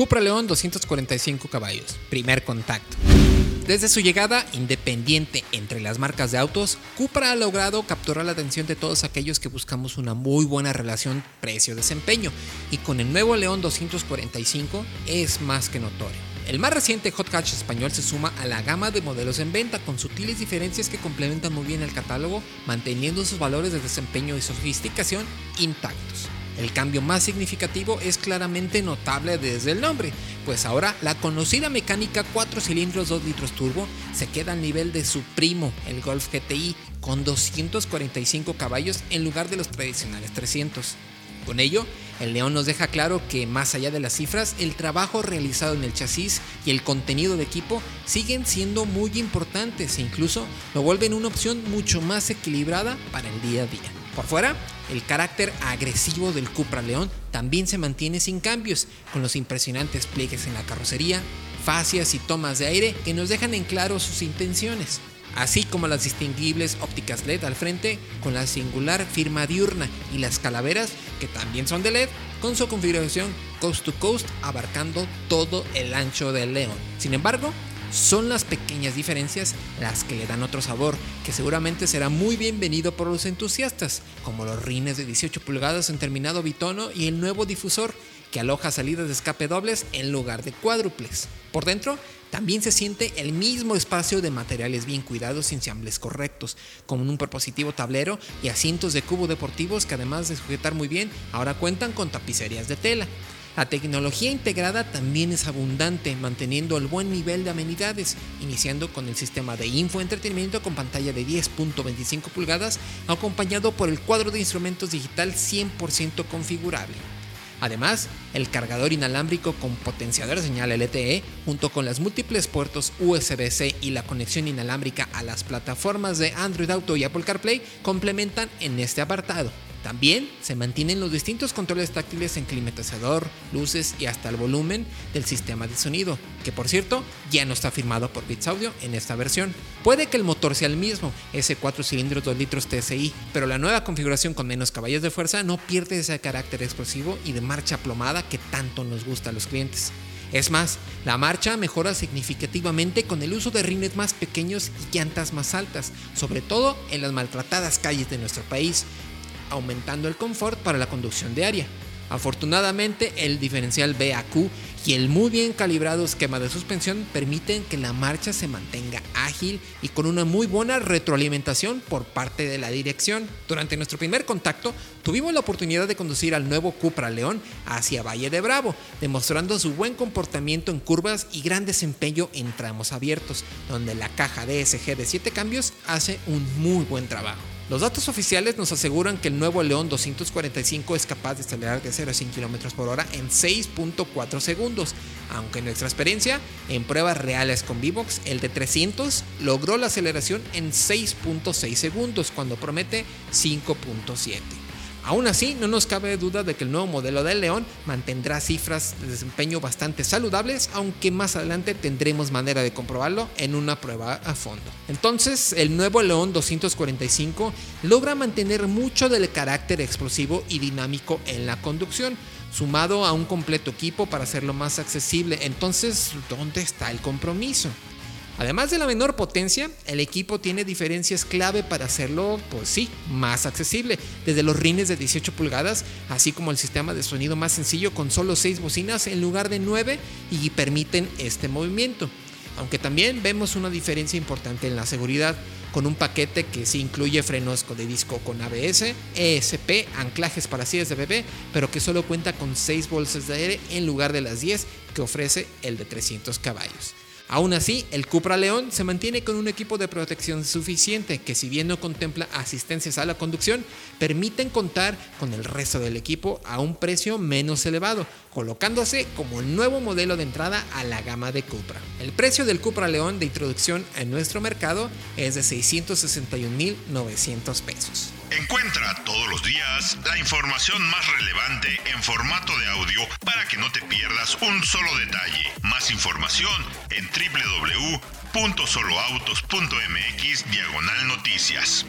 Cupra León 245 caballos, primer contacto. Desde su llegada independiente entre las marcas de autos, Cupra ha logrado capturar la atención de todos aquellos que buscamos una muy buena relación precio-desempeño y con el nuevo León 245 es más que notorio. El más reciente Hot Hatch español se suma a la gama de modelos en venta con sutiles diferencias que complementan muy bien el catálogo, manteniendo sus valores de desempeño y sofisticación intactos. El cambio más significativo es claramente notable desde el nombre, pues ahora la conocida mecánica 4 cilindros 2 litros turbo se queda al nivel de su primo, el Golf GTI, con 245 caballos en lugar de los tradicionales 300. Con ello, el León nos deja claro que más allá de las cifras, el trabajo realizado en el chasis y el contenido de equipo siguen siendo muy importantes e incluso lo vuelven una opción mucho más equilibrada para el día a día. Por fuera, el carácter agresivo del Cupra León también se mantiene sin cambios, con los impresionantes pliegues en la carrocería, fascias y tomas de aire que nos dejan en claro sus intenciones, así como las distinguibles ópticas LED al frente con la singular firma diurna y las calaveras que también son de LED con su configuración coast to coast abarcando todo el ancho del León. Sin embargo, son las pequeñas diferencias las que le dan otro sabor, que seguramente será muy bienvenido por los entusiastas, como los rines de 18 pulgadas en terminado bitono y el nuevo difusor, que aloja salidas de escape dobles en lugar de cuádruples. Por dentro, también se siente el mismo espacio de materiales bien cuidados y ensambles correctos, como un propositivo tablero y asientos de cubo deportivos que además de sujetar muy bien, ahora cuentan con tapicerías de tela. La tecnología integrada también es abundante, manteniendo el buen nivel de amenidades, iniciando con el sistema de infoentretenimiento con pantalla de 10.25 pulgadas, acompañado por el cuadro de instrumentos digital 100% configurable. Además, el cargador inalámbrico con potenciador de señal LTE, junto con las múltiples puertos USB-C y la conexión inalámbrica a las plataformas de Android Auto y Apple CarPlay, complementan en este apartado. También se mantienen los distintos controles táctiles en climatizador, luces y hasta el volumen del sistema de sonido, que por cierto ya no está firmado por Beats Audio en esta versión. Puede que el motor sea el mismo, ese 4 cilindros 2 litros TSI, pero la nueva configuración con menos caballos de fuerza no pierde ese carácter explosivo y de marcha plomada que tanto nos gusta a los clientes. Es más, la marcha mejora significativamente con el uso de rines más pequeños y llantas más altas, sobre todo en las maltratadas calles de nuestro país, aumentando el confort para la conducción diaria. Afortunadamente, el diferencial BAQ y el muy bien calibrado esquema de suspensión permiten que la marcha se mantenga ágil y con una muy buena retroalimentación por parte de la dirección. Durante nuestro primer contacto, tuvimos la oportunidad de conducir al nuevo Cupra León hacia Valle de Bravo, demostrando su buen comportamiento en curvas y gran desempeño en tramos abiertos, donde la caja DSG de 7 cambios hace un muy buen trabajo. Los datos oficiales nos aseguran que el nuevo León 245 es capaz de acelerar de 0 a 100 km por hora en 6.4 segundos, aunque en nuestra experiencia, en pruebas reales con Vivox, el de 300 logró la aceleración en 6.6 segundos cuando promete 5.7. Aún así, no nos cabe duda de que el nuevo modelo del León mantendrá cifras de desempeño bastante saludables, aunque más adelante tendremos manera de comprobarlo en una prueba a fondo. Entonces, el nuevo León 245 logra mantener mucho del carácter explosivo y dinámico en la conducción, sumado a un completo equipo para hacerlo más accesible. Entonces, ¿dónde está el compromiso? Además de la menor potencia, el equipo tiene diferencias clave para hacerlo, pues sí, más accesible, desde los rines de 18 pulgadas, así como el sistema de sonido más sencillo con solo 6 bocinas en lugar de 9 y permiten este movimiento. Aunque también vemos una diferencia importante en la seguridad, con un paquete que sí incluye frenos de disco con ABS, ESP, anclajes para sillas de bebé, pero que solo cuenta con 6 bolsas de aire en lugar de las 10 que ofrece el de 300 caballos. Aún así, el Cupra León se mantiene con un equipo de protección suficiente que si bien no contempla asistencias a la conducción, permiten contar con el resto del equipo a un precio menos elevado, colocándose como el nuevo modelo de entrada a la gama de Cupra. El precio del Cupra León de introducción en nuestro mercado es de 661.900 pesos. Encuentra todos los días la información más relevante en formato de audio para que no te pierdas un solo detalle. Más información en www.soloautos.mx diagonal noticias.